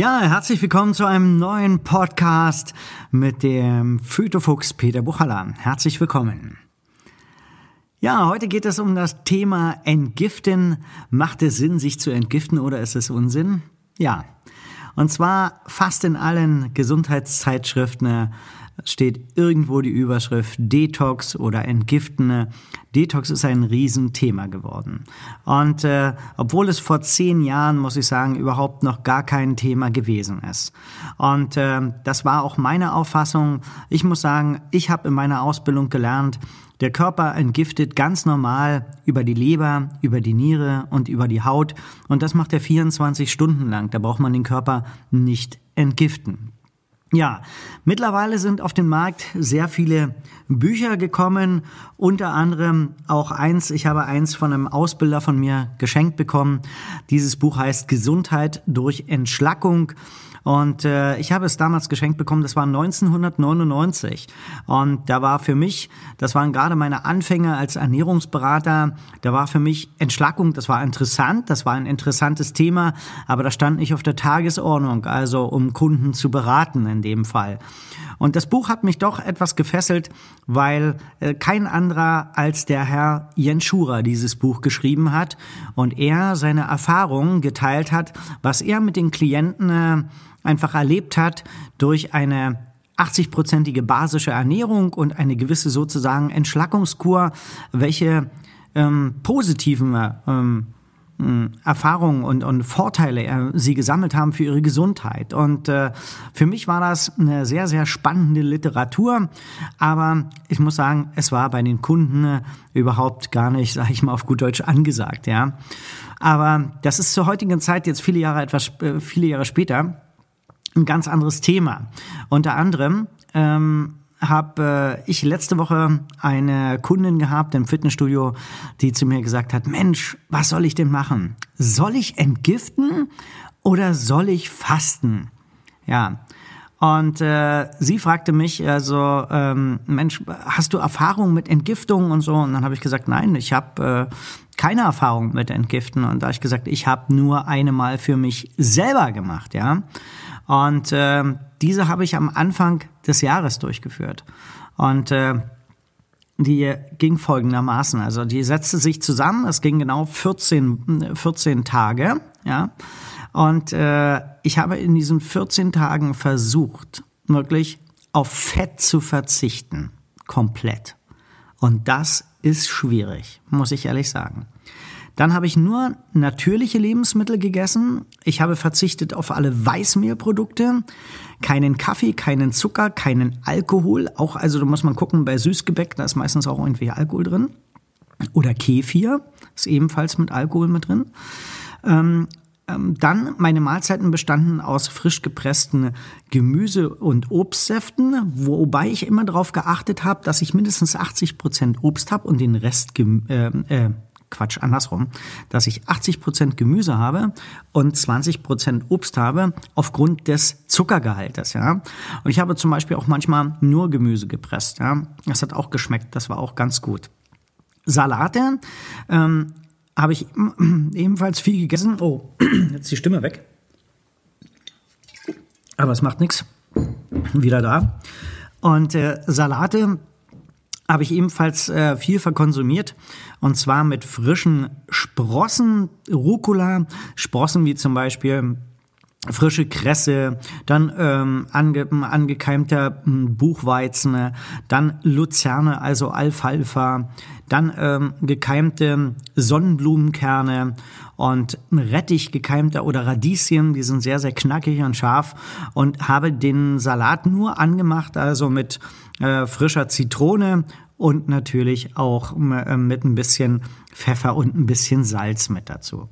Ja, herzlich willkommen zu einem neuen Podcast mit dem Phytofuchs Peter Buchhaller. Herzlich willkommen. Ja, heute geht es um das Thema Entgiften. Macht es Sinn, sich zu entgiften oder ist es Unsinn? Ja. Und zwar fast in allen Gesundheitszeitschriften steht irgendwo die Überschrift Detox oder Entgiften. Detox ist ein Riesenthema geworden. Und äh, obwohl es vor zehn Jahren, muss ich sagen, überhaupt noch gar kein Thema gewesen ist. Und äh, das war auch meine Auffassung. Ich muss sagen, ich habe in meiner Ausbildung gelernt, der Körper entgiftet ganz normal über die Leber, über die Niere und über die Haut. Und das macht er 24 Stunden lang. Da braucht man den Körper nicht entgiften. Ja, mittlerweile sind auf den Markt sehr viele Bücher gekommen, unter anderem auch eins, ich habe eins von einem Ausbilder von mir geschenkt bekommen. Dieses Buch heißt Gesundheit durch Entschlackung und äh, ich habe es damals geschenkt bekommen, das war 1999. Und da war für mich, das waren gerade meine Anfänge als Ernährungsberater, da war für mich Entschlackung, das war interessant, das war ein interessantes Thema, aber das stand nicht auf der Tagesordnung, also um Kunden zu beraten dem Fall. Und das Buch hat mich doch etwas gefesselt, weil äh, kein anderer als der Herr Jens Schurer dieses Buch geschrieben hat und er seine Erfahrungen geteilt hat, was er mit den Klienten äh, einfach erlebt hat durch eine 80-prozentige basische Ernährung und eine gewisse sozusagen Entschlackungskur, welche ähm, positiven ähm, Erfahrungen und, und Vorteile äh, sie gesammelt haben für ihre Gesundheit. Und äh, für mich war das eine sehr, sehr spannende Literatur. Aber ich muss sagen, es war bei den Kunden äh, überhaupt gar nicht, sage ich mal auf gut Deutsch, angesagt. Ja, Aber das ist zur heutigen Zeit jetzt viele Jahre etwas, äh, viele Jahre später ein ganz anderes Thema. Unter anderem ähm, habe äh, ich letzte Woche eine Kundin gehabt im Fitnessstudio, die zu mir gesagt hat, Mensch, was soll ich denn machen? Soll ich entgiften oder soll ich fasten? Ja. Und äh, sie fragte mich, also, ähm, Mensch, hast du Erfahrung mit Entgiftung und so? Und dann habe ich gesagt, nein, ich habe äh, keine Erfahrung mit Entgiften. Und da habe ich gesagt, ich habe nur eine Mal für mich selber gemacht, ja. Und äh, diese habe ich am Anfang des Jahres durchgeführt. Und äh, die ging folgendermaßen. Also die setzte sich zusammen, es ging genau 14, 14 Tage, ja. Und äh, ich habe in diesen 14 Tagen versucht, wirklich auf Fett zu verzichten. Komplett. Und das ist schwierig, muss ich ehrlich sagen. Dann habe ich nur natürliche Lebensmittel gegessen. Ich habe verzichtet auf alle Weißmehlprodukte, keinen Kaffee, keinen Zucker, keinen Alkohol. Auch, also da muss man gucken, bei Süßgebäck, da ist meistens auch irgendwie Alkohol drin. Oder Kefir, ist ebenfalls mit Alkohol mit drin. Ähm, ähm, dann meine Mahlzeiten bestanden aus frisch gepressten Gemüse- und Obstsäften, wobei ich immer darauf geachtet habe, dass ich mindestens 80 Prozent Obst habe und den Rest äh, äh, Quatsch, andersrum, dass ich 80 Prozent Gemüse habe und 20 Prozent Obst habe aufgrund des Zuckergehaltes, ja. Und ich habe zum Beispiel auch manchmal nur Gemüse gepresst, ja. Das hat auch geschmeckt, das war auch ganz gut. Salate ähm, habe ich ebenfalls viel gegessen. Oh, jetzt die Stimme weg. Aber es macht nichts. Wieder da. Und äh, Salate habe ich ebenfalls äh, viel verkonsumiert. Und zwar mit frischen Sprossen, Rucola, Sprossen wie zum Beispiel frische Kresse, dann ähm, ange, angekeimter hm, Buchweizen, dann Luzerne, also Alfalfa, dann ähm, gekeimte Sonnenblumenkerne und Rettich gekeimter oder Radieschen, die sind sehr, sehr knackig und scharf und habe den Salat nur angemacht, also mit äh, frischer Zitrone und natürlich auch äh, mit ein bisschen Pfeffer und ein bisschen Salz mit dazu.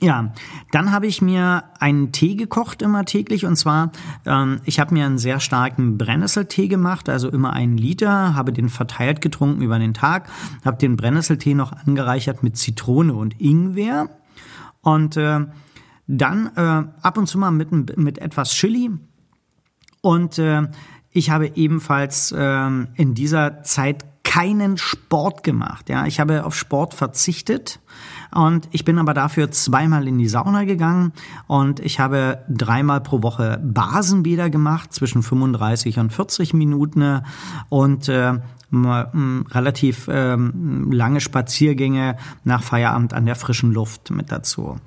Ja, dann habe ich mir einen Tee gekocht immer täglich. Und zwar, ähm, ich habe mir einen sehr starken Brennnesseltee gemacht, also immer einen Liter, habe den verteilt getrunken über den Tag, habe den Brennnesseltee noch angereichert mit Zitrone und Ingwer. Und äh, dann äh, ab und zu mal mit, mit etwas Chili. Und äh, ich habe ebenfalls ähm, in dieser Zeit keinen Sport gemacht. Ja, ich habe auf Sport verzichtet und ich bin aber dafür zweimal in die Sauna gegangen und ich habe dreimal pro Woche Basenbäder gemacht zwischen 35 und 40 Minuten und äh, relativ ähm, lange Spaziergänge nach Feierabend an der frischen Luft mit dazu.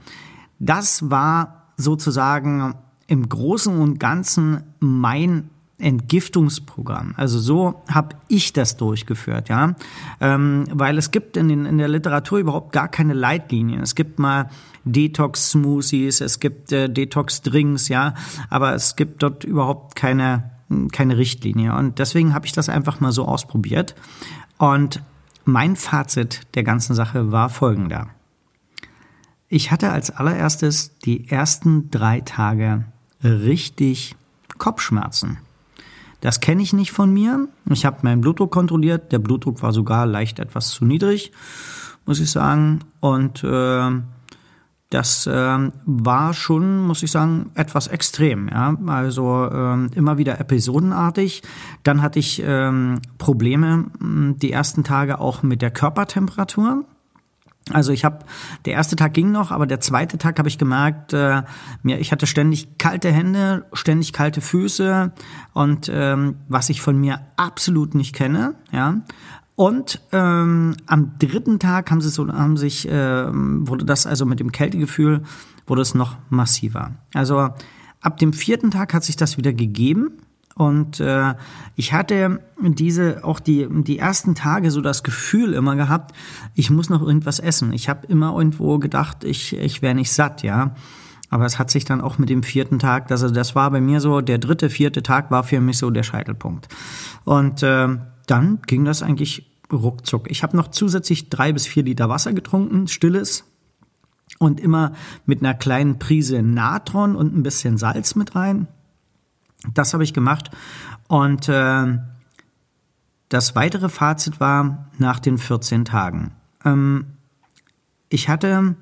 Das war sozusagen im Großen und Ganzen mein Entgiftungsprogramm. Also so habe ich das durchgeführt, ja, ähm, weil es gibt in, den, in der Literatur überhaupt gar keine Leitlinien. Es gibt mal Detox-Smoothies, es gibt äh, Detox-Drinks, ja, aber es gibt dort überhaupt keine keine Richtlinie. Und deswegen habe ich das einfach mal so ausprobiert. Und mein Fazit der ganzen Sache war folgender. Ich hatte als allererstes die ersten drei Tage richtig Kopfschmerzen. Das kenne ich nicht von mir. Ich habe meinen Blutdruck kontrolliert. Der Blutdruck war sogar leicht etwas zu niedrig, muss ich sagen. Und äh, das äh, war schon, muss ich sagen, etwas extrem. Ja? Also äh, immer wieder episodenartig. Dann hatte ich ähm, Probleme die ersten Tage auch mit der Körpertemperatur. Also ich habe, der erste Tag ging noch, aber der zweite Tag habe ich gemerkt, äh, mir, ich hatte ständig kalte Hände, ständig kalte Füße und ähm, was ich von mir absolut nicht kenne, ja. Und ähm, am dritten Tag haben sie so, haben sich, äh, wurde das also mit dem Kältegefühl, wurde es noch massiver. Also ab dem vierten Tag hat sich das wieder gegeben. Und äh, ich hatte diese auch die die ersten Tage so das Gefühl immer gehabt, ich muss noch irgendwas essen. Ich habe immer irgendwo gedacht, ich ich wäre nicht satt, ja. Aber es hat sich dann auch mit dem vierten Tag, also das war bei mir so, der dritte, vierte Tag war für mich so der Scheitelpunkt. Und äh, dann ging das eigentlich ruckzuck. Ich habe noch zusätzlich drei bis vier Liter Wasser getrunken, stilles. Und immer mit einer kleinen Prise Natron und ein bisschen Salz mit rein. Das habe ich gemacht. Und äh, das weitere Fazit war nach den 14 Tagen. Ähm, ich hatte,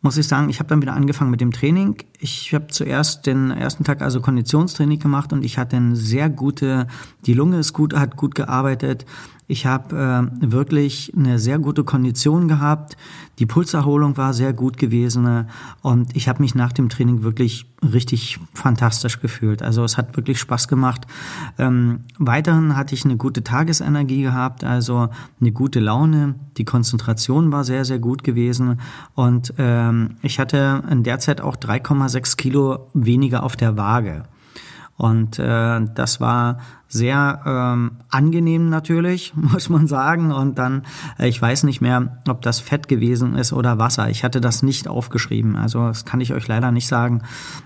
muss ich sagen, ich habe dann wieder angefangen mit dem Training. Ich habe zuerst den ersten Tag also Konditionstraining gemacht und ich hatte eine sehr gute, die Lunge ist gut, hat gut gearbeitet. Ich habe äh, wirklich eine sehr gute Kondition gehabt. Die Pulserholung war sehr gut gewesen äh, und ich habe mich nach dem Training wirklich richtig fantastisch gefühlt. Also es hat wirklich Spaß gemacht. Ähm, weiterhin hatte ich eine gute Tagesenergie gehabt, also eine gute Laune. Die Konzentration war sehr, sehr gut gewesen und ähm, ich hatte in der Zeit auch 3,6 Kilo weniger auf der Waage. Und äh, das war sehr ähm, angenehm natürlich, muss man sagen. Und dann, äh, ich weiß nicht mehr, ob das Fett gewesen ist oder Wasser. Ich hatte das nicht aufgeschrieben. Also das kann ich euch leider nicht sagen.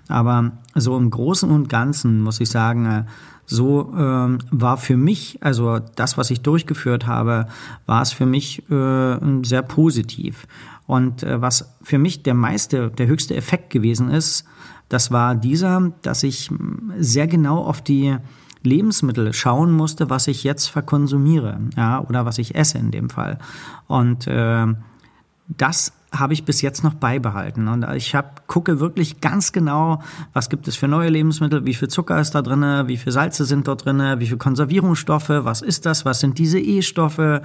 Aber so im Großen und Ganzen muss ich sagen, äh, so ähm, war für mich, also das, was ich durchgeführt habe, war es für mich äh, sehr positiv. Und äh, was für mich der meiste, der höchste Effekt gewesen ist, das war dieser, dass ich sehr genau auf die Lebensmittel schauen musste, was ich jetzt verkonsumiere, ja, oder was ich esse in dem Fall. Und äh, das habe ich bis jetzt noch beibehalten. Und ich hab, gucke wirklich ganz genau, was gibt es für neue Lebensmittel, wie viel Zucker ist da drinne, wie viel Salze sind dort drinne, wie viel Konservierungsstoffe, was ist das, was sind diese E-Stoffe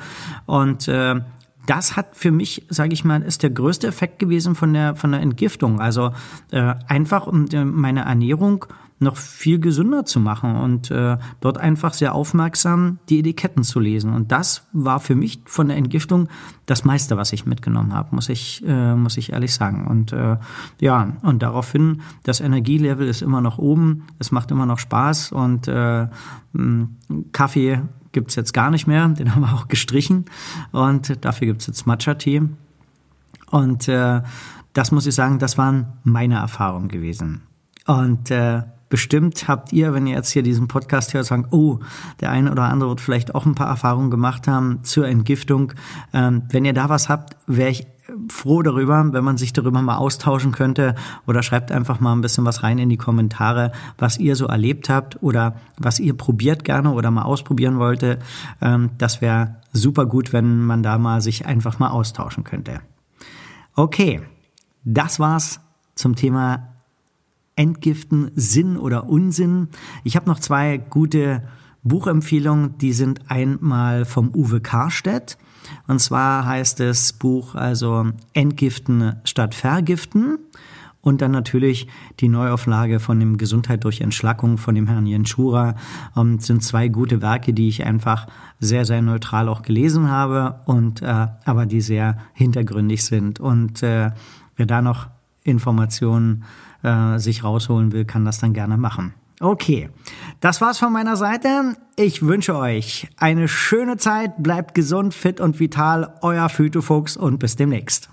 und äh, das hat für mich, sage ich mal, ist der größte Effekt gewesen von der von der Entgiftung. Also äh, einfach um äh, meine Ernährung noch viel gesünder zu machen und äh, dort einfach sehr aufmerksam die Etiketten zu lesen. Und das war für mich von der Entgiftung das meiste, was ich mitgenommen habe, muss ich äh, muss ich ehrlich sagen. Und äh, ja und daraufhin das Energielevel ist immer noch oben, es macht immer noch Spaß und äh, Kaffee gibt es jetzt gar nicht mehr, den haben wir auch gestrichen und dafür gibt es jetzt Matcha-Tee. Und äh, das muss ich sagen, das waren meine Erfahrungen gewesen. Und äh, bestimmt habt ihr, wenn ihr jetzt hier diesen Podcast hört, sagen, oh, der eine oder andere wird vielleicht auch ein paar Erfahrungen gemacht haben zur Entgiftung. Ähm, wenn ihr da was habt, wäre ich froh darüber, wenn man sich darüber mal austauschen könnte oder schreibt einfach mal ein bisschen was rein in die Kommentare, was ihr so erlebt habt oder was ihr probiert gerne oder mal ausprobieren wollte. Ähm, das wäre super gut, wenn man da mal sich einfach mal austauschen könnte. Okay, das war's zum Thema Entgiften, Sinn oder Unsinn. Ich habe noch zwei gute Buchempfehlungen, die sind einmal vom Uwe Karstedt. Und zwar heißt das Buch also Entgiften statt Vergiften. Und dann natürlich die Neuauflage von dem Gesundheit durch Entschlackung von dem Herrn Jens Schura. Ähm, sind zwei gute Werke, die ich einfach sehr, sehr neutral auch gelesen habe und äh, aber die sehr hintergründig sind. Und äh, wer da noch Informationen äh, sich rausholen will, kann das dann gerne machen. Okay, das war's von meiner Seite. Ich wünsche euch eine schöne Zeit, bleibt gesund, fit und vital, euer Phytofuchs und bis demnächst.